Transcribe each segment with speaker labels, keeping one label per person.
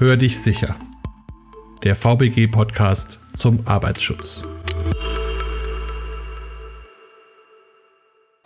Speaker 1: Hör dich sicher. Der VBG-Podcast zum Arbeitsschutz.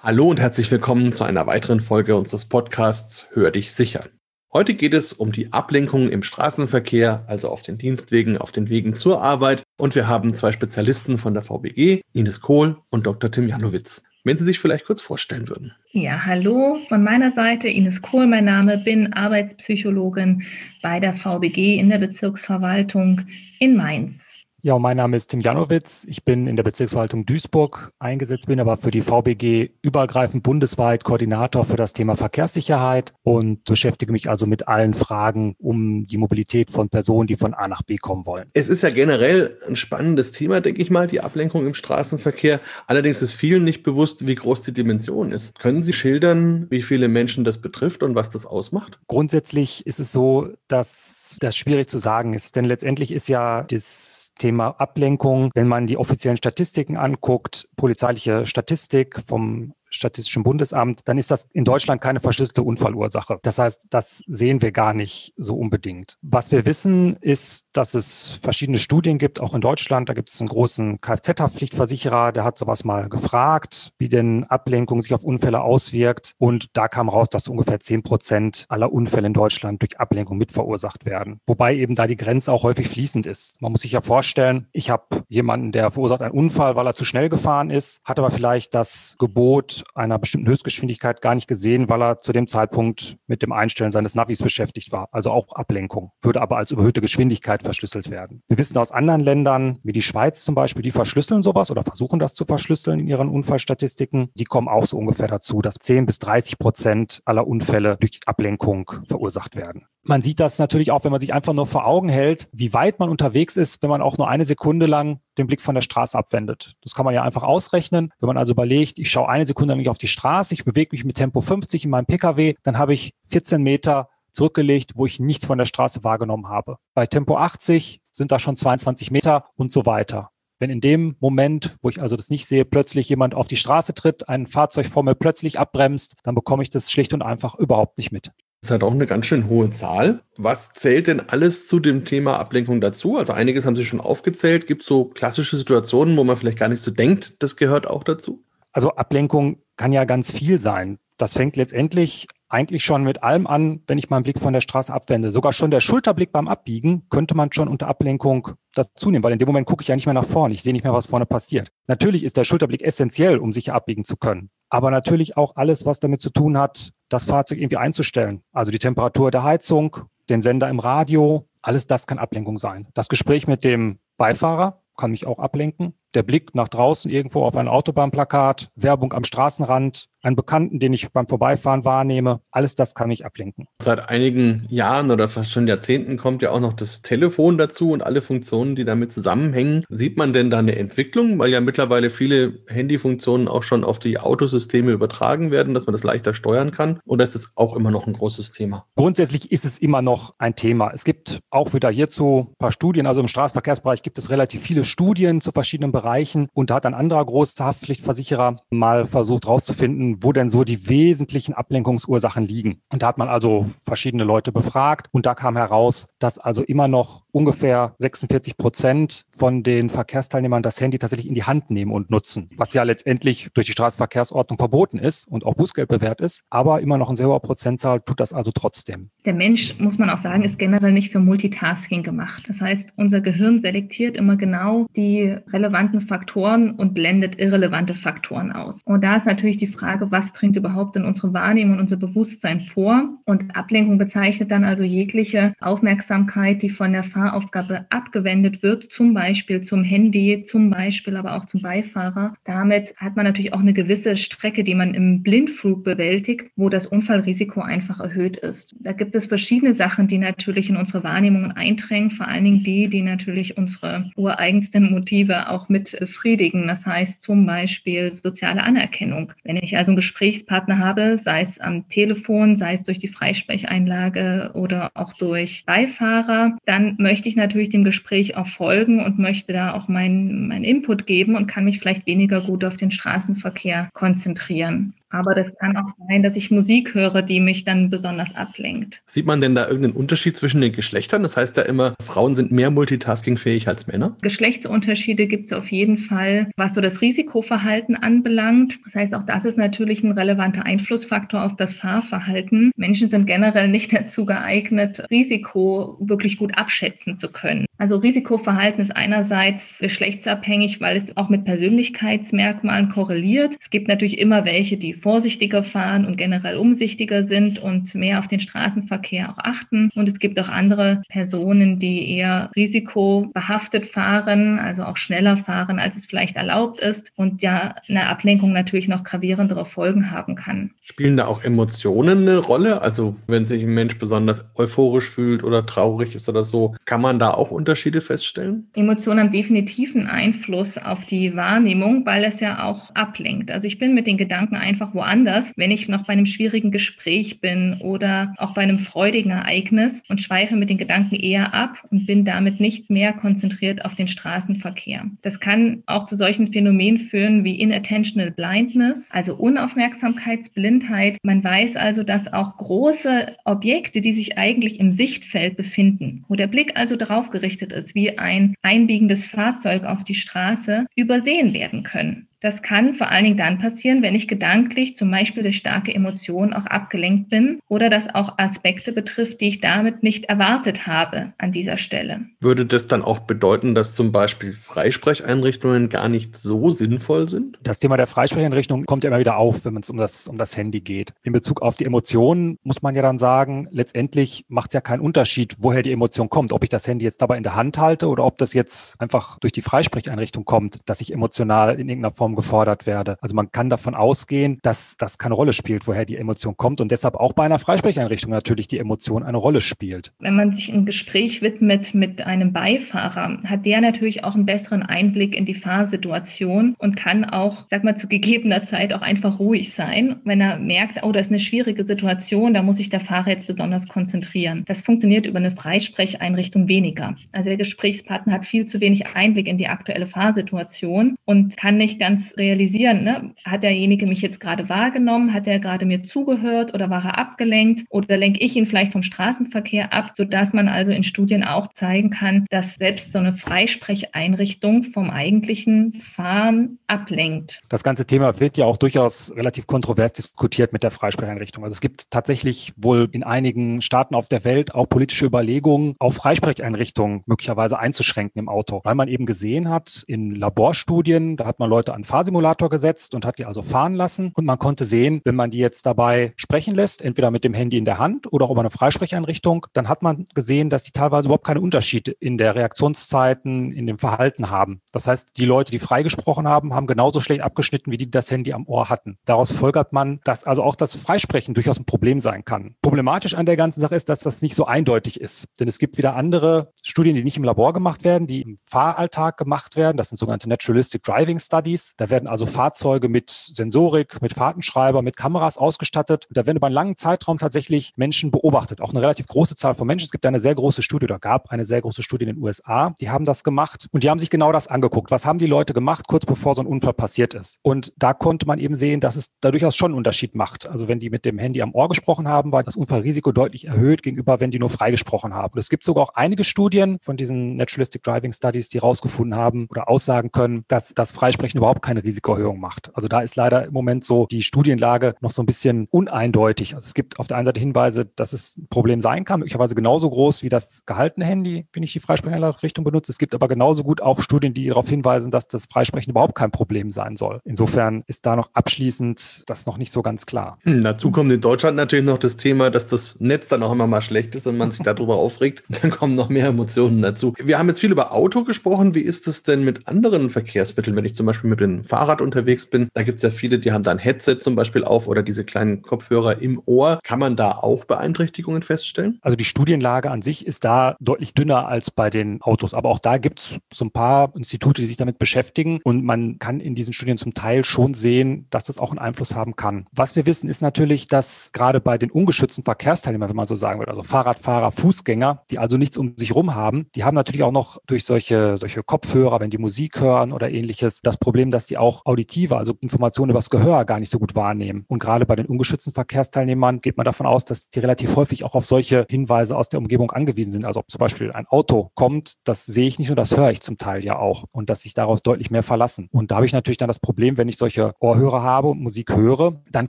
Speaker 1: Hallo und herzlich willkommen zu einer weiteren Folge unseres Podcasts Hör dich sicher. Heute geht es um die Ablenkung im Straßenverkehr, also auf den Dienstwegen, auf den Wegen zur Arbeit. Und wir haben zwei Spezialisten von der VBG, Ines Kohl und Dr. Tim Janowitz. Wenn Sie sich vielleicht kurz vorstellen würden.
Speaker 2: Ja, hallo von meiner Seite, Ines Kohl, mein Name, bin Arbeitspsychologin bei der VBG in der Bezirksverwaltung in Mainz.
Speaker 3: Ja, mein Name ist Tim Janowitz. Ich bin in der Bezirksverwaltung Duisburg eingesetzt, bin aber für die VBG übergreifend bundesweit Koordinator für das Thema Verkehrssicherheit und beschäftige mich also mit allen Fragen um die Mobilität von Personen, die von A nach B kommen wollen.
Speaker 1: Es ist ja generell ein spannendes Thema, denke ich mal, die Ablenkung im Straßenverkehr. Allerdings ist vielen nicht bewusst, wie groß die Dimension ist. Können Sie schildern, wie viele Menschen das betrifft und was das ausmacht?
Speaker 3: Grundsätzlich ist es so, dass das schwierig zu sagen ist, denn letztendlich ist ja das Thema Thema Ablenkung. Wenn man die offiziellen Statistiken anguckt, polizeiliche Statistik vom Statistischen Bundesamt, dann ist das in Deutschland keine verschlüsselte Unfallursache. Das heißt, das sehen wir gar nicht so unbedingt. Was wir wissen, ist, dass es verschiedene Studien gibt, auch in Deutschland. Da gibt es einen großen Kfz-Haftpflichtversicherer, der hat sowas mal gefragt, wie denn Ablenkung sich auf Unfälle auswirkt. Und da kam raus, dass ungefähr zehn Prozent aller Unfälle in Deutschland durch Ablenkung mit verursacht werden. Wobei eben da die Grenze auch häufig fließend ist. Man muss sich ja vorstellen, ich habe jemanden, der verursacht einen Unfall, weil er zu schnell gefahren ist, hat aber vielleicht das Gebot einer bestimmten Höchstgeschwindigkeit gar nicht gesehen, weil er zu dem Zeitpunkt mit dem Einstellen seines Navis beschäftigt war. Also auch Ablenkung, würde aber als überhöhte Geschwindigkeit verschlüsselt werden. Wir wissen aus anderen Ländern, wie die Schweiz zum Beispiel, die verschlüsseln sowas oder versuchen das zu verschlüsseln in ihren Unfallstatistiken. Die kommen auch so ungefähr dazu, dass 10 bis 30 Prozent aller Unfälle durch Ablenkung verursacht werden. Man sieht das natürlich auch, wenn man sich einfach nur vor Augen hält, wie weit man unterwegs ist, wenn man auch nur eine Sekunde lang den Blick von der Straße abwendet. Das kann man ja einfach ausrechnen. Wenn man also überlegt, ich schaue eine Sekunde lang auf die Straße, ich bewege mich mit Tempo 50 in meinem Pkw, dann habe ich 14 Meter zurückgelegt, wo ich nichts von der Straße wahrgenommen habe. Bei Tempo 80 sind da schon 22 Meter und so weiter. Wenn in dem Moment, wo ich also das nicht sehe, plötzlich jemand auf die Straße tritt, ein Fahrzeug vor mir plötzlich abbremst, dann bekomme ich das schlicht und einfach überhaupt nicht mit.
Speaker 1: Ist halt auch eine ganz schön hohe Zahl. Was zählt denn alles zu dem Thema Ablenkung dazu? Also einiges haben Sie schon aufgezählt. Gibt es so klassische Situationen, wo man vielleicht gar nicht so denkt, das gehört auch dazu?
Speaker 3: Also Ablenkung kann ja ganz viel sein. Das fängt letztendlich eigentlich schon mit allem an, wenn ich meinen Blick von der Straße abwende. Sogar schon der Schulterblick beim Abbiegen könnte man schon unter Ablenkung dazu nehmen, weil in dem Moment gucke ich ja nicht mehr nach vorne. Ich sehe nicht mehr, was vorne passiert. Natürlich ist der Schulterblick essentiell, um sicher abbiegen zu können. Aber natürlich auch alles, was damit zu tun hat, das Fahrzeug irgendwie einzustellen. Also die Temperatur der Heizung, den Sender im Radio, alles das kann Ablenkung sein. Das Gespräch mit dem Beifahrer kann mich auch ablenken der Blick nach draußen irgendwo auf ein Autobahnplakat, Werbung am Straßenrand, einen Bekannten, den ich beim Vorbeifahren wahrnehme, alles das kann mich ablenken.
Speaker 1: Seit einigen Jahren oder fast schon Jahrzehnten kommt ja auch noch das Telefon dazu und alle Funktionen, die damit zusammenhängen. Sieht man denn da eine Entwicklung, weil ja mittlerweile viele Handyfunktionen auch schon auf die Autosysteme übertragen werden, dass man das leichter steuern kann? Oder ist das auch immer noch ein großes Thema?
Speaker 3: Grundsätzlich ist es immer noch ein Thema. Es gibt auch wieder hierzu ein paar Studien. Also im Straßenverkehrsbereich gibt es relativ viele Studien zu verschiedenen Bereichen. Bereichen. Und da hat ein anderer großer Haftpflichtversicherer mal versucht herauszufinden, wo denn so die wesentlichen Ablenkungsursachen liegen. Und da hat man also verschiedene Leute befragt und da kam heraus, dass also immer noch ungefähr 46 Prozent von den Verkehrsteilnehmern das Handy tatsächlich in die Hand nehmen und nutzen, was ja letztendlich durch die Straßenverkehrsordnung verboten ist und auch Bußgeld bewährt ist. Aber immer noch ein sehr hoher Prozentzahl tut das also trotzdem.
Speaker 2: Der Mensch, muss man auch sagen, ist generell nicht für Multitasking gemacht. Das heißt, unser Gehirn selektiert immer genau die relevanten Faktoren und blendet irrelevante Faktoren aus. Und da ist natürlich die Frage, was dringt überhaupt in unsere Wahrnehmung und unser Bewusstsein vor? Und Ablenkung bezeichnet dann also jegliche Aufmerksamkeit, die von der Fahraufgabe abgewendet wird, zum Beispiel zum Handy, zum Beispiel aber auch zum Beifahrer. Damit hat man natürlich auch eine gewisse Strecke, die man im Blindflug bewältigt, wo das Unfallrisiko einfach erhöht ist. Da gibt es verschiedene Sachen, die natürlich in unsere Wahrnehmungen eindrängen, vor allen Dingen die, die natürlich unsere ureigensten Motive auch mit befriedigen. Das heißt zum Beispiel soziale Anerkennung. Wenn ich also einen Gesprächspartner habe, sei es am Telefon, sei es durch die Freisprecheinlage oder auch durch Beifahrer, dann möchte ich natürlich dem Gespräch auch folgen und möchte da auch meinen mein Input geben und kann mich vielleicht weniger gut auf den Straßenverkehr konzentrieren. Aber das kann auch sein, dass ich Musik höre, die mich dann besonders ablenkt.
Speaker 1: Sieht man denn da irgendeinen Unterschied zwischen den Geschlechtern? Das heißt ja immer, Frauen sind mehr multitaskingfähig als Männer?
Speaker 2: Geschlechtsunterschiede gibt es auf jeden Fall, was so das Risikoverhalten anbelangt. Das heißt, auch das ist natürlich ein relevanter Einflussfaktor auf das Fahrverhalten. Menschen sind generell nicht dazu geeignet, Risiko wirklich gut abschätzen zu können. Also Risikoverhalten ist einerseits geschlechtsabhängig, weil es auch mit Persönlichkeitsmerkmalen korreliert. Es gibt natürlich immer welche, die vorsichtiger fahren und generell umsichtiger sind und mehr auf den Straßenverkehr auch achten. Und es gibt auch andere Personen, die eher risikobehaftet fahren, also auch schneller fahren, als es vielleicht erlaubt ist und ja eine Ablenkung natürlich noch gravierendere Folgen haben kann.
Speaker 1: Spielen da auch Emotionen eine Rolle? Also wenn sich ein Mensch besonders euphorisch fühlt oder traurig ist oder so, kann man da auch Unterschiede feststellen?
Speaker 2: Emotionen haben definitiv einen Einfluss auf die Wahrnehmung, weil es ja auch ablenkt. Also ich bin mit den Gedanken einfach woanders, wenn ich noch bei einem schwierigen Gespräch bin oder auch bei einem freudigen Ereignis und schweife mit den Gedanken eher ab und bin damit nicht mehr konzentriert auf den Straßenverkehr. Das kann auch zu solchen Phänomenen führen wie inattentional blindness, also Unaufmerksamkeitsblindheit. Man weiß also, dass auch große Objekte, die sich eigentlich im Sichtfeld befinden, wo der Blick also darauf gerichtet ausgerichtet ist, wie ein einbiegendes Fahrzeug auf die Straße, übersehen werden können. Das kann vor allen Dingen dann passieren, wenn ich gedanklich zum Beispiel durch starke Emotionen auch abgelenkt bin oder das auch Aspekte betrifft, die ich damit nicht erwartet habe an dieser Stelle.
Speaker 1: Würde das dann auch bedeuten, dass zum Beispiel Freisprecheinrichtungen gar nicht so sinnvoll sind?
Speaker 3: Das Thema der Freisprecheinrichtung kommt ja immer wieder auf, wenn es um das, um das Handy geht. In Bezug auf die Emotionen muss man ja dann sagen, letztendlich macht es ja keinen Unterschied, woher die Emotion kommt. Ob ich das Handy jetzt dabei in der Hand halte oder ob das jetzt einfach durch die Freisprecheinrichtung kommt, dass ich emotional in irgendeiner Form gefordert werde. Also man kann davon ausgehen, dass das keine Rolle spielt, woher die Emotion kommt und deshalb auch bei einer Freisprecheinrichtung natürlich die Emotion eine Rolle spielt.
Speaker 2: Wenn man sich ein Gespräch widmet mit einem Beifahrer, hat der natürlich auch einen besseren Einblick in die Fahrsituation und kann auch, sag mal, zu gegebener Zeit auch einfach ruhig sein, wenn er merkt, oh, das ist eine schwierige Situation, da muss sich der Fahrer jetzt besonders konzentrieren. Das funktioniert über eine Freisprecheinrichtung weniger. Also der Gesprächspartner hat viel zu wenig Einblick in die aktuelle Fahrsituation und kann nicht ganz realisieren, ne? hat derjenige mich jetzt gerade wahrgenommen, hat er gerade mir zugehört oder war er abgelenkt oder lenke ich ihn vielleicht vom Straßenverkehr ab, sodass man also in Studien auch zeigen kann, dass selbst so eine Freisprecheinrichtung vom eigentlichen Fahren ablenkt.
Speaker 3: Das ganze Thema wird ja auch durchaus relativ kontrovers diskutiert mit der Freisprecheinrichtung. Also es gibt tatsächlich wohl in einigen Staaten auf der Welt auch politische Überlegungen, auf Freisprecheinrichtungen möglicherweise einzuschränken im Auto, weil man eben gesehen hat in Laborstudien, da hat man Leute an Fahrsimulator gesetzt und hat die also fahren lassen. Und man konnte sehen, wenn man die jetzt dabei sprechen lässt, entweder mit dem Handy in der Hand oder auch über eine Freisprecheinrichtung, dann hat man gesehen, dass die teilweise überhaupt keine Unterschiede in der Reaktionszeiten, in dem Verhalten haben. Das heißt, die Leute, die freigesprochen haben, haben genauso schlecht abgeschnitten, wie die das Handy am Ohr hatten. Daraus folgert man, dass also auch das Freisprechen durchaus ein Problem sein kann. Problematisch an der ganzen Sache ist, dass das nicht so eindeutig ist. Denn es gibt wieder andere Studien, die nicht im Labor gemacht werden, die im Fahralltag gemacht werden. Das sind sogenannte Naturalistic Driving Studies. Da werden also Fahrzeuge mit Sensorik, mit Fahrtenschreiber, mit Kameras ausgestattet. Und da werden über einen langen Zeitraum tatsächlich Menschen beobachtet. Auch eine relativ große Zahl von Menschen. Es gibt eine sehr große Studie oder gab eine sehr große Studie in den USA. Die haben das gemacht und die haben sich genau das angeguckt. Was haben die Leute gemacht, kurz bevor so ein Unfall passiert ist? Und da konnte man eben sehen, dass es da durchaus schon einen Unterschied macht. Also wenn die mit dem Handy am Ohr gesprochen haben, war das Unfallrisiko deutlich erhöht gegenüber, wenn die nur freigesprochen haben. Und es gibt sogar auch einige Studien von diesen Naturalistic Driving Studies, die herausgefunden haben oder aussagen können, dass das Freisprechen überhaupt keine Risikoerhöhung macht. Also da ist leider im Moment so die Studienlage noch so ein bisschen uneindeutig. Also es gibt auf der einen Seite Hinweise, dass es ein Problem sein kann, möglicherweise genauso groß wie das gehaltene Handy, wenn ich die Freisprecheinrichtung benutze. Es gibt aber genauso gut auch Studien, die darauf hinweisen, dass das Freisprechen überhaupt kein Problem sein soll. Insofern ist da noch abschließend das noch nicht so ganz klar.
Speaker 1: Hm, dazu kommt in Deutschland natürlich noch das Thema, dass das Netz dann auch immer mal schlecht ist und man sich darüber aufregt. Dann kommen noch mehr Emotionen dazu. Wir haben jetzt viel über Auto gesprochen. Wie ist es denn mit anderen Verkehrsmitteln, wenn ich zum Beispiel mit den Fahrrad unterwegs bin. Da gibt es ja viele, die haben da ein Headset zum Beispiel auf oder diese kleinen Kopfhörer im Ohr. Kann man da auch Beeinträchtigungen feststellen?
Speaker 3: Also die Studienlage an sich ist da deutlich dünner als bei den Autos. Aber auch da gibt es so ein paar Institute, die sich damit beschäftigen. Und man kann in diesen Studien zum Teil schon sehen, dass das auch einen Einfluss haben kann. Was wir wissen, ist natürlich, dass gerade bei den ungeschützten Verkehrsteilnehmern, wenn man so sagen würde, also Fahrradfahrer, Fußgänger, die also nichts um sich rum haben, die haben natürlich auch noch durch solche, solche Kopfhörer, wenn die Musik hören oder ähnliches, das Problem, dass dass die auch auditive, also Informationen übers Gehör gar nicht so gut wahrnehmen. Und gerade bei den ungeschützten Verkehrsteilnehmern geht man davon aus, dass die relativ häufig auch auf solche Hinweise aus der Umgebung angewiesen sind. Also ob zum Beispiel ein Auto kommt, das sehe ich nicht und das höre ich zum Teil ja auch. Und dass sich darauf deutlich mehr verlassen. Und da habe ich natürlich dann das Problem, wenn ich solche Ohrhörer habe und Musik höre, dann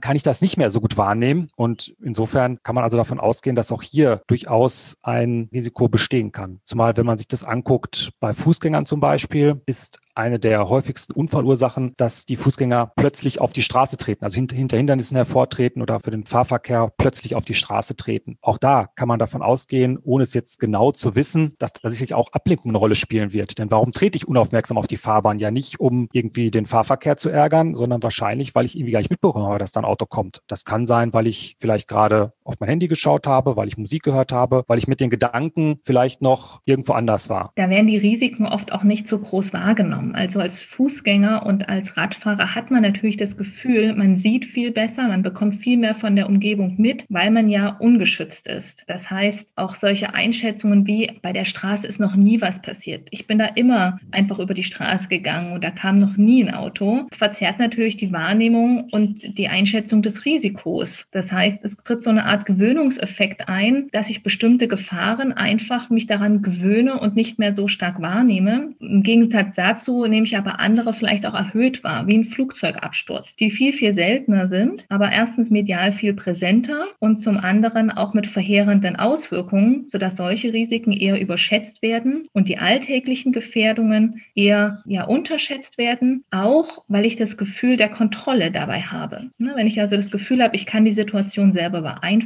Speaker 3: kann ich das nicht mehr so gut wahrnehmen. Und insofern kann man also davon ausgehen, dass auch hier durchaus ein Risiko bestehen kann. Zumal, wenn man sich das anguckt, bei Fußgängern zum Beispiel, ist eine der häufigsten Unfallursachen, dass die Fußgänger plötzlich auf die Straße treten, also hinter, Hindernissen hervortreten oder für den Fahrverkehr plötzlich auf die Straße treten. Auch da kann man davon ausgehen, ohne es jetzt genau zu wissen, dass da sicherlich auch Ablenkung eine Rolle spielen wird. Denn warum trete ich unaufmerksam auf die Fahrbahn? Ja nicht, um irgendwie den Fahrverkehr zu ärgern, sondern wahrscheinlich, weil ich irgendwie gar nicht mitbekommen dass da ein Auto kommt. Das kann sein, weil ich vielleicht gerade auf mein Handy geschaut habe, weil ich Musik gehört habe, weil ich mit den Gedanken vielleicht noch irgendwo anders war.
Speaker 2: Da werden die Risiken oft auch nicht so groß wahrgenommen. Also als Fußgänger und als Radfahrer hat man natürlich das Gefühl, man sieht viel besser, man bekommt viel mehr von der Umgebung mit, weil man ja ungeschützt ist. Das heißt, auch solche Einschätzungen wie bei der Straße ist noch nie was passiert. Ich bin da immer einfach über die Straße gegangen und da kam noch nie ein Auto, verzerrt natürlich die Wahrnehmung und die Einschätzung des Risikos. Das heißt, es tritt so eine Art Gewöhnungseffekt ein, dass ich bestimmte Gefahren einfach mich daran gewöhne und nicht mehr so stark wahrnehme. Im Gegensatz dazu nehme ich aber andere vielleicht auch erhöht wahr, wie ein Flugzeugabsturz, die viel, viel seltener sind, aber erstens medial viel präsenter und zum anderen auch mit verheerenden Auswirkungen, sodass solche Risiken eher überschätzt werden und die alltäglichen Gefährdungen eher ja, unterschätzt werden, auch weil ich das Gefühl der Kontrolle dabei habe. Ne, wenn ich also das Gefühl habe, ich kann die Situation selber beeinflussen,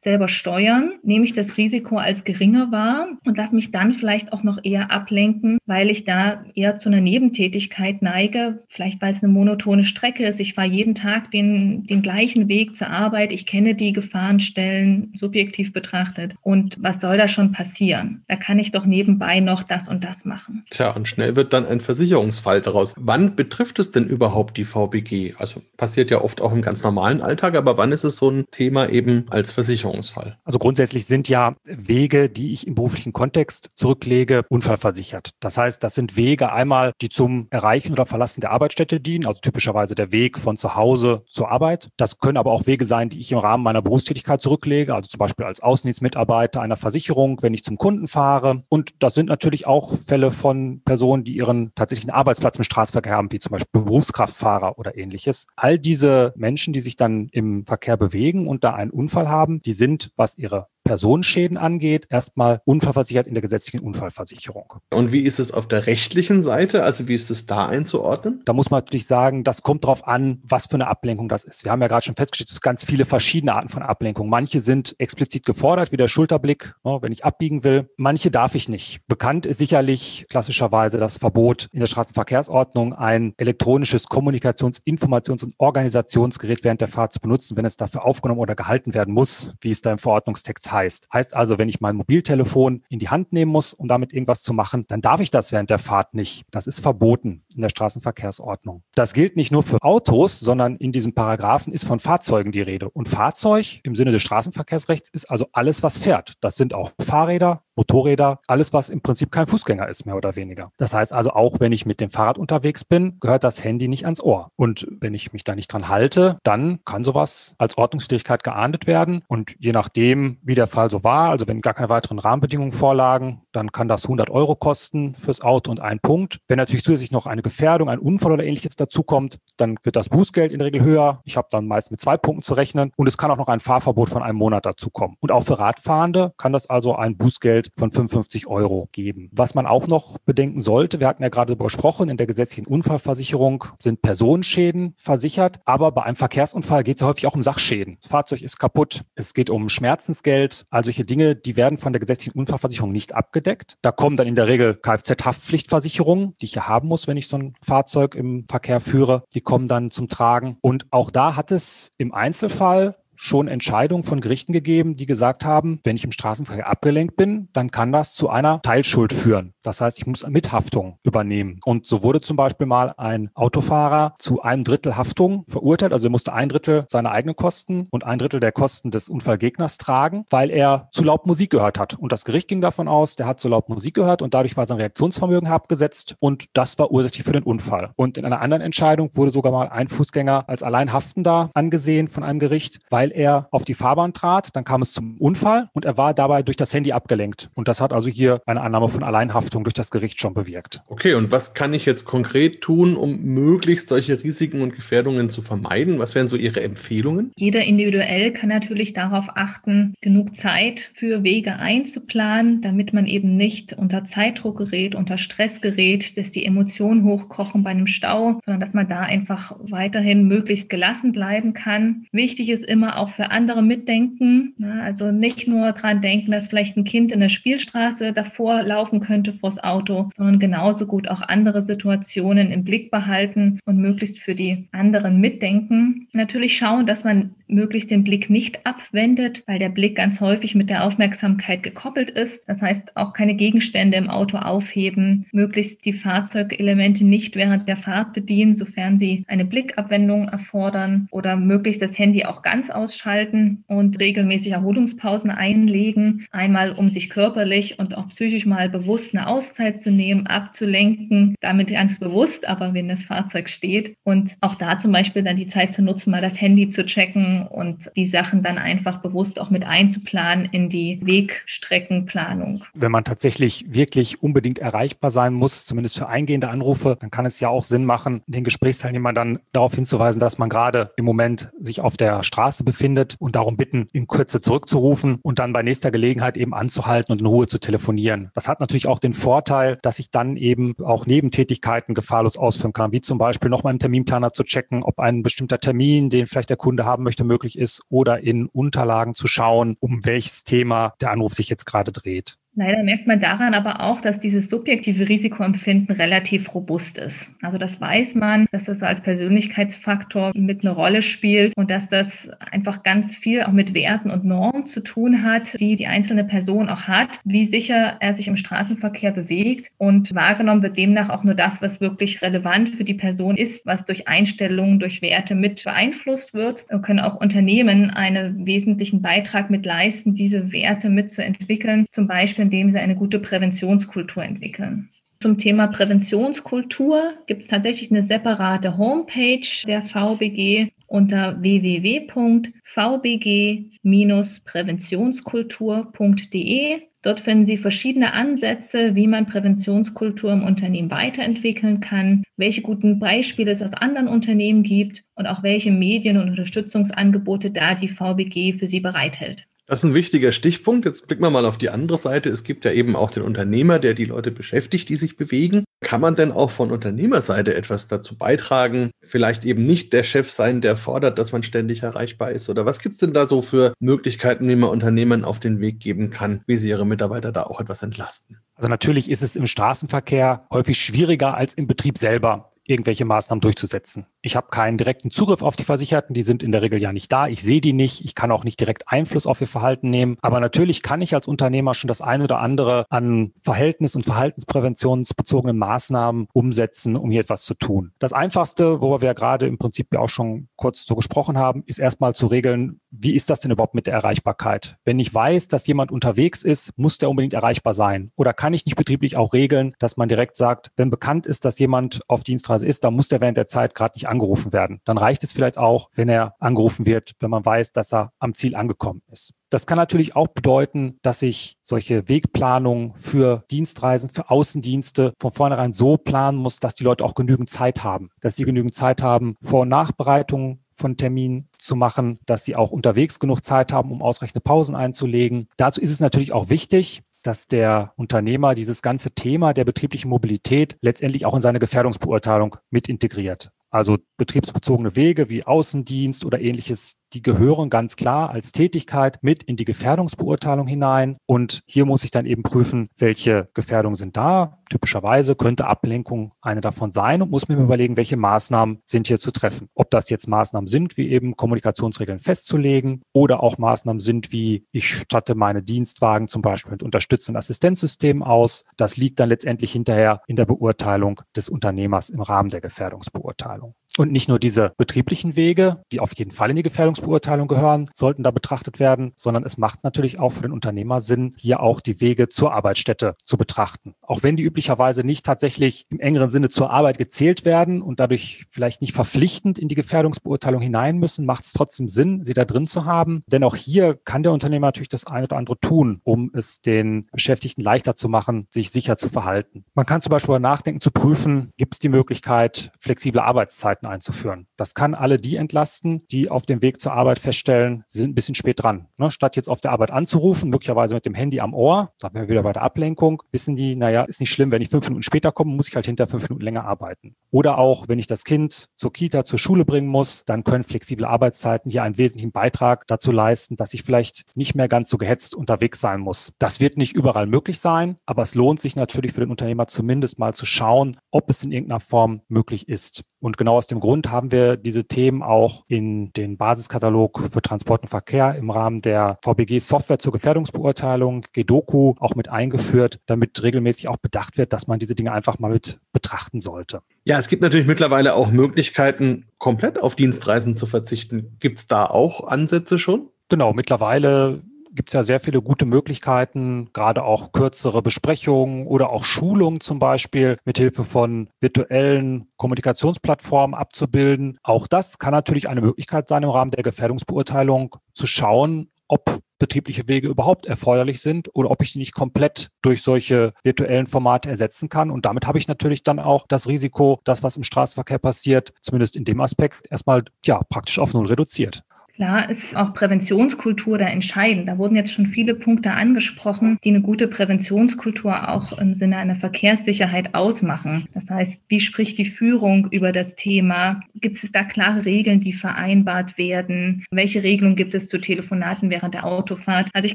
Speaker 2: selber steuern, nehme ich das Risiko als geringer wahr und lasse mich dann vielleicht auch noch eher ablenken, weil ich da eher zu einer einer Nebentätigkeit neige, vielleicht weil es eine monotone Strecke ist. Ich fahre jeden Tag den, den gleichen Weg zur Arbeit. Ich kenne die Gefahrenstellen subjektiv betrachtet. Und was soll da schon passieren? Da kann ich doch nebenbei noch das und das machen.
Speaker 1: Tja, und schnell wird dann ein Versicherungsfall daraus. Wann betrifft es denn überhaupt die VBG? Also passiert ja oft auch im ganz normalen Alltag, aber wann ist es so ein Thema eben als Versicherungsfall?
Speaker 3: Also grundsätzlich sind ja Wege, die ich im beruflichen Kontext zurücklege, unfallversichert. Das heißt, das sind Wege einmal die zum Erreichen oder Verlassen der Arbeitsstätte dienen, also typischerweise der Weg von zu Hause zur Arbeit. Das können aber auch Wege sein, die ich im Rahmen meiner Berufstätigkeit zurücklege, also zum Beispiel als Außendienstmitarbeiter einer Versicherung, wenn ich zum Kunden fahre. Und das sind natürlich auch Fälle von Personen, die ihren tatsächlichen Arbeitsplatz im Straßenverkehr haben, wie zum Beispiel Berufskraftfahrer oder ähnliches. All diese Menschen, die sich dann im Verkehr bewegen und da einen Unfall haben, die sind, was ihre Personenschäden angeht, erstmal unfallversichert in der gesetzlichen Unfallversicherung.
Speaker 1: Und wie ist es auf der rechtlichen Seite? Also wie ist es da einzuordnen?
Speaker 3: Da muss man natürlich sagen, das kommt darauf an, was für eine Ablenkung das ist. Wir haben ja gerade schon festgestellt, es gibt ganz viele verschiedene Arten von Ablenkung. Manche sind explizit gefordert, wie der Schulterblick, ne, wenn ich abbiegen will. Manche darf ich nicht. Bekannt ist sicherlich klassischerweise das Verbot in der Straßenverkehrsordnung, ein elektronisches Kommunikations-, Informations- und Organisationsgerät während der Fahrt zu benutzen, wenn es dafür aufgenommen oder gehalten werden muss, wie es da im Verordnungstext heißt heißt. Heißt also, wenn ich mein Mobiltelefon in die Hand nehmen muss, um damit irgendwas zu machen, dann darf ich das während der Fahrt nicht. Das ist verboten in der Straßenverkehrsordnung. Das gilt nicht nur für Autos, sondern in diesem Paragraphen ist von Fahrzeugen die Rede. Und Fahrzeug im Sinne des Straßenverkehrsrechts ist also alles, was fährt. Das sind auch Fahrräder, Motorräder, alles, was im Prinzip kein Fußgänger ist, mehr oder weniger. Das heißt also, auch wenn ich mit dem Fahrrad unterwegs bin, gehört das Handy nicht ans Ohr. Und wenn ich mich da nicht dran halte, dann kann sowas als Ordnungswidrigkeit geahndet werden. Und je nachdem, wie der Fall so war, also wenn gar keine weiteren Rahmenbedingungen vorlagen, dann kann das 100 Euro kosten fürs Auto und ein Punkt. Wenn natürlich zusätzlich noch eine Gefährdung, ein Unfall oder ähnliches dazukommt, dann wird das Bußgeld in der Regel höher. Ich habe dann meist mit zwei Punkten zu rechnen. Und es kann auch noch ein Fahrverbot von einem Monat dazukommen. Und auch für Radfahrende kann das also ein Bußgeld von 55 Euro geben. Was man auch noch bedenken sollte, wir hatten ja gerade darüber gesprochen, in der gesetzlichen Unfallversicherung sind Personenschäden versichert, aber bei einem Verkehrsunfall geht es häufig auch um Sachschäden. Das Fahrzeug ist kaputt, es geht um Schmerzensgeld, all solche Dinge, die werden von der gesetzlichen Unfallversicherung nicht abgedeckt. Da kommen dann in der Regel Kfz-Haftpflichtversicherungen, die ich ja haben muss, wenn ich so ein Fahrzeug im Verkehr führe, die kommen dann zum Tragen. Und auch da hat es im Einzelfall schon Entscheidungen von Gerichten gegeben, die gesagt haben, wenn ich im Straßenverkehr abgelenkt bin, dann kann das zu einer Teilschuld führen. Das heißt, ich muss Mithaftung übernehmen. Und so wurde zum Beispiel mal ein Autofahrer zu einem Drittel Haftung verurteilt. Also er musste ein Drittel seiner eigenen Kosten und ein Drittel der Kosten des Unfallgegners tragen, weil er zu laut Musik gehört hat. Und das Gericht ging davon aus, der hat zu laut Musik gehört und dadurch war sein Reaktionsvermögen herabgesetzt und das war ursächlich für den Unfall. Und in einer anderen Entscheidung wurde sogar mal ein Fußgänger als Alleinhaftender angesehen von einem Gericht, weil er auf die Fahrbahn trat. Dann kam es zum Unfall und er war dabei durch das Handy abgelenkt. Und das hat also hier eine Annahme von Alleinhaftung durch das Gericht schon bewirkt.
Speaker 1: Okay, und was kann ich jetzt konkret tun, um möglichst solche Risiken und Gefährdungen zu vermeiden? Was wären so Ihre Empfehlungen?
Speaker 2: Jeder individuell kann natürlich darauf achten, genug Zeit für Wege einzuplanen, damit man eben nicht unter Zeitdruck gerät, unter Stress gerät, dass die Emotionen hochkochen bei einem Stau, sondern dass man da einfach weiterhin möglichst gelassen bleiben kann. Wichtig ist immer auch für andere mitdenken. Ne? Also nicht nur dran denken, dass vielleicht ein Kind in der Spielstraße davor laufen könnte vors Auto, sondern genauso gut auch andere Situationen im Blick behalten und möglichst für die anderen mitdenken. Natürlich schauen, dass man möglichst den Blick nicht abwendet, weil der Blick ganz häufig mit der Aufmerksamkeit gekoppelt ist. Das heißt, auch keine Gegenstände im Auto aufheben, möglichst die Fahrzeugelemente nicht während der Fahrt bedienen, sofern sie eine Blickabwendung erfordern oder möglichst das Handy auch ganz ausschalten und regelmäßig Erholungspausen einlegen, einmal um sich körperlich und auch psychisch mal bewusst eine Auszeit zu nehmen, abzulenken, damit ganz bewusst, aber wenn das Fahrzeug steht und auch da zum Beispiel dann die Zeit zu nutzen, mal das Handy zu checken, und die Sachen dann einfach bewusst auch mit einzuplanen in die Wegstreckenplanung.
Speaker 3: Wenn man tatsächlich wirklich unbedingt erreichbar sein muss, zumindest für eingehende Anrufe, dann kann es ja auch Sinn machen, den Gesprächsteilnehmern dann darauf hinzuweisen, dass man gerade im Moment sich auf der Straße befindet und darum bitten, in Kürze zurückzurufen und dann bei nächster Gelegenheit eben anzuhalten und in Ruhe zu telefonieren. Das hat natürlich auch den Vorteil, dass ich dann eben auch Nebentätigkeiten gefahrlos ausführen kann, wie zum Beispiel noch mal im Terminplaner zu checken, ob ein bestimmter Termin, den vielleicht der Kunde haben möchte, möglich ist oder in Unterlagen zu schauen, um welches Thema der Anruf sich jetzt gerade dreht.
Speaker 2: Leider merkt man daran aber auch, dass dieses subjektive Risikoempfinden relativ robust ist. Also das weiß man, dass das als Persönlichkeitsfaktor mit eine Rolle spielt und dass das einfach ganz viel auch mit Werten und Normen zu tun hat, die die einzelne Person auch hat, wie sicher er sich im Straßenverkehr bewegt und wahrgenommen wird demnach auch nur das, was wirklich relevant für die Person ist, was durch Einstellungen, durch Werte mit beeinflusst wird. Da können auch Unternehmen einen wesentlichen Beitrag mit leisten, diese Werte mitzuentwickeln, zum Beispiel indem sie eine gute Präventionskultur entwickeln. Zum Thema Präventionskultur gibt es tatsächlich eine separate Homepage der VBG unter www.vbg-präventionskultur.de. Dort finden Sie verschiedene Ansätze, wie man Präventionskultur im Unternehmen weiterentwickeln kann, welche guten Beispiele es aus anderen Unternehmen gibt und auch welche Medien- und Unterstützungsangebote da die VBG für Sie bereithält.
Speaker 1: Das ist ein wichtiger Stichpunkt. Jetzt blicken wir mal auf die andere Seite. Es gibt ja eben auch den Unternehmer, der die Leute beschäftigt, die sich bewegen. Kann man denn auch von Unternehmerseite etwas dazu beitragen? Vielleicht eben nicht der Chef sein, der fordert, dass man ständig erreichbar ist? Oder was gibt es denn da so für Möglichkeiten, wie man Unternehmen auf den Weg geben kann, wie sie ihre Mitarbeiter da auch etwas entlasten?
Speaker 3: Also natürlich ist es im Straßenverkehr häufig schwieriger als im Betrieb selber irgendwelche Maßnahmen durchzusetzen. Ich habe keinen direkten Zugriff auf die Versicherten, die sind in der Regel ja nicht da. Ich sehe die nicht, ich kann auch nicht direkt Einfluss auf ihr Verhalten nehmen. Aber natürlich kann ich als Unternehmer schon das eine oder andere an Verhältnis- und verhaltenspräventionsbezogenen Maßnahmen umsetzen, um hier etwas zu tun. Das Einfachste, worüber wir gerade im Prinzip ja auch schon kurz so gesprochen haben, ist erstmal zu regeln, wie ist das denn überhaupt mit der Erreichbarkeit? Wenn ich weiß, dass jemand unterwegs ist, muss der unbedingt erreichbar sein? Oder kann ich nicht betrieblich auch regeln, dass man direkt sagt, wenn bekannt ist, dass jemand auf Dienstreise ist, dann muss der während der Zeit gerade nicht angerufen werden. Dann reicht es vielleicht auch, wenn er angerufen wird, wenn man weiß, dass er am Ziel angekommen ist. Das kann natürlich auch bedeuten, dass ich solche Wegplanungen für Dienstreisen, für Außendienste von vornherein so planen muss, dass die Leute auch genügend Zeit haben, dass sie genügend Zeit haben, Vor- und Nachbereitungen von Terminen zu machen, dass sie auch unterwegs genug Zeit haben, um ausreichende Pausen einzulegen. Dazu ist es natürlich auch wichtig, dass der Unternehmer dieses ganze Thema der betrieblichen Mobilität letztendlich auch in seine Gefährdungsbeurteilung mit integriert. Also betriebsbezogene Wege wie Außendienst oder ähnliches, die gehören ganz klar als Tätigkeit mit in die Gefährdungsbeurteilung hinein. Und hier muss ich dann eben prüfen, welche Gefährdungen sind da. Typischerweise könnte Ablenkung eine davon sein und muss mir überlegen, welche Maßnahmen sind hier zu treffen. Ob das jetzt Maßnahmen sind, wie eben Kommunikationsregeln festzulegen oder auch Maßnahmen sind, wie ich statte meine Dienstwagen zum Beispiel mit unterstützenden Assistenzsystemen aus. Das liegt dann letztendlich hinterher in der Beurteilung des Unternehmers im Rahmen der Gefährdungsbeurteilung. Und nicht nur diese betrieblichen Wege, die auf jeden Fall in die Gefährdungsbeurteilung gehören, sollten da betrachtet werden, sondern es macht natürlich auch für den Unternehmer Sinn, hier auch die Wege zur Arbeitsstätte zu betrachten. Auch wenn die üblicherweise nicht tatsächlich im engeren Sinne zur Arbeit gezählt werden und dadurch vielleicht nicht verpflichtend in die Gefährdungsbeurteilung hinein müssen, macht es trotzdem Sinn, sie da drin zu haben. Denn auch hier kann der Unternehmer natürlich das eine oder andere tun, um es den Beschäftigten leichter zu machen, sich sicher zu verhalten. Man kann zum Beispiel nachdenken, zu prüfen, gibt es die Möglichkeit, flexible Arbeitszeiten Arbeitszeiten einzuführen. Das kann alle die entlasten, die auf dem Weg zur Arbeit feststellen, sie sind ein bisschen spät dran. Ne? Statt jetzt auf der Arbeit anzurufen, möglicherweise mit dem Handy am Ohr, da haben wir wieder bei der Ablenkung, wissen die, naja, ist nicht schlimm, wenn ich fünf Minuten später komme, muss ich halt hinter fünf Minuten länger arbeiten. Oder auch, wenn ich das Kind zur Kita, zur Schule bringen muss, dann können flexible Arbeitszeiten hier einen wesentlichen Beitrag dazu leisten, dass ich vielleicht nicht mehr ganz so gehetzt unterwegs sein muss. Das wird nicht überall möglich sein, aber es lohnt sich natürlich für den Unternehmer zumindest mal zu schauen, ob es in irgendeiner Form möglich ist. Und genau aus dem Grund haben wir diese Themen auch in den Basiskatalog für Transport und Verkehr im Rahmen der VBG Software zur Gefährdungsbeurteilung, GEDOKU, auch mit eingeführt, damit regelmäßig auch bedacht wird, dass man diese Dinge einfach mal mit betrachten sollte.
Speaker 1: Ja, es gibt natürlich mittlerweile auch Möglichkeiten, komplett auf Dienstreisen zu verzichten. Gibt es da auch Ansätze schon?
Speaker 3: Genau, mittlerweile gibt es ja sehr viele gute Möglichkeiten, gerade auch kürzere Besprechungen oder auch Schulungen zum Beispiel mithilfe von virtuellen Kommunikationsplattformen abzubilden. Auch das kann natürlich eine Möglichkeit sein, im Rahmen der Gefährdungsbeurteilung zu schauen, ob betriebliche Wege überhaupt erforderlich sind oder ob ich die nicht komplett durch solche virtuellen Formate ersetzen kann. Und damit habe ich natürlich dann auch das Risiko, das, was im Straßenverkehr passiert, zumindest in dem Aspekt erstmal ja praktisch auf null reduziert.
Speaker 2: Klar ist auch Präventionskultur da entscheidend. Da wurden jetzt schon viele Punkte angesprochen, die eine gute Präventionskultur auch im Sinne einer Verkehrssicherheit ausmachen. Das heißt, wie spricht die Führung über das Thema? Gibt es da klare Regeln, die vereinbart werden? Welche Regelungen gibt es zu Telefonaten während der Autofahrt? Also ich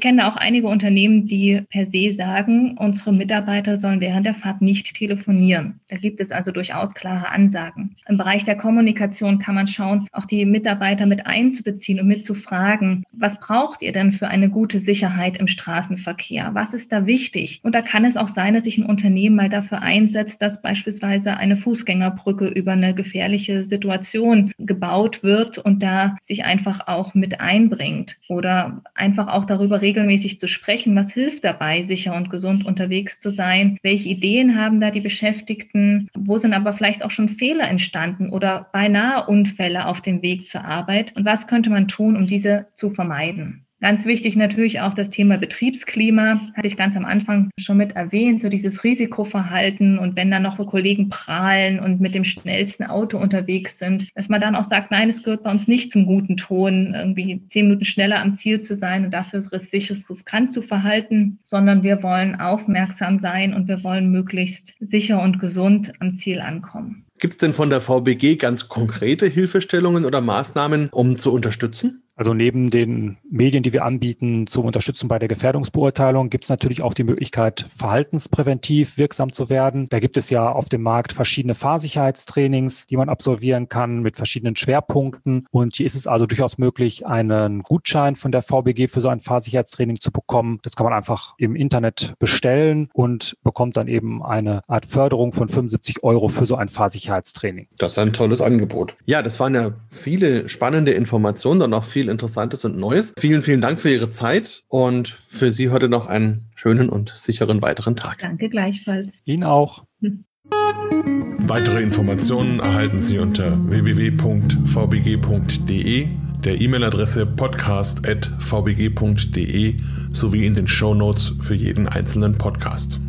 Speaker 2: kenne da auch einige Unternehmen, die per se sagen, unsere Mitarbeiter sollen während der Fahrt nicht telefonieren. Da gibt es also durchaus klare Ansagen. Im Bereich der Kommunikation kann man schauen, auch die Mitarbeiter mit einzubeziehen mitzuziehen und mitzufragen, was braucht ihr denn für eine gute Sicherheit im Straßenverkehr? Was ist da wichtig? Und da kann es auch sein, dass sich ein Unternehmen mal dafür einsetzt, dass beispielsweise eine Fußgängerbrücke über eine gefährliche Situation gebaut wird und da sich einfach auch mit einbringt oder einfach auch darüber regelmäßig zu sprechen, was hilft dabei, sicher und gesund unterwegs zu sein? Welche Ideen haben da die Beschäftigten? Wo sind aber vielleicht auch schon Fehler entstanden oder beinahe Unfälle auf dem Weg zur Arbeit? Und was könnte man man tun, um diese zu vermeiden? Ganz wichtig natürlich auch das Thema Betriebsklima, hatte ich ganz am Anfang schon mit erwähnt, so dieses Risikoverhalten und wenn dann noch Kollegen prahlen und mit dem schnellsten Auto unterwegs sind, dass man dann auch sagt, nein, es gehört bei uns nicht zum guten Ton, irgendwie zehn Minuten schneller am Ziel zu sein und dafür sich riskant zu verhalten, sondern wir wollen aufmerksam sein und wir wollen möglichst sicher und gesund am Ziel ankommen.
Speaker 1: Gibt es denn von der VBG ganz konkrete Hilfestellungen oder Maßnahmen, um zu unterstützen?
Speaker 3: Also neben den Medien, die wir anbieten zur Unterstützung bei der Gefährdungsbeurteilung, gibt es natürlich auch die Möglichkeit, verhaltenspräventiv wirksam zu werden. Da gibt es ja auf dem Markt verschiedene Fahrsicherheitstrainings, die man absolvieren kann mit verschiedenen Schwerpunkten. Und hier ist es also durchaus möglich, einen Gutschein von der VBG für so ein Fahrsicherheitstraining zu bekommen. Das kann man einfach im Internet bestellen und bekommt dann eben eine Art Förderung von 75 Euro für so ein Fahrsicherheitstraining.
Speaker 1: Das ist ein tolles Angebot. Ja, das waren ja viele spannende Informationen und auch viel Interessantes und Neues. Vielen, vielen Dank für Ihre Zeit und für Sie heute noch einen schönen und sicheren weiteren Tag.
Speaker 2: Danke gleichfalls.
Speaker 3: Ihnen auch.
Speaker 4: Weitere Informationen erhalten Sie unter www.vbg.de, der E-Mail-Adresse podcast.vbg.de sowie in den Show Notes für jeden einzelnen Podcast.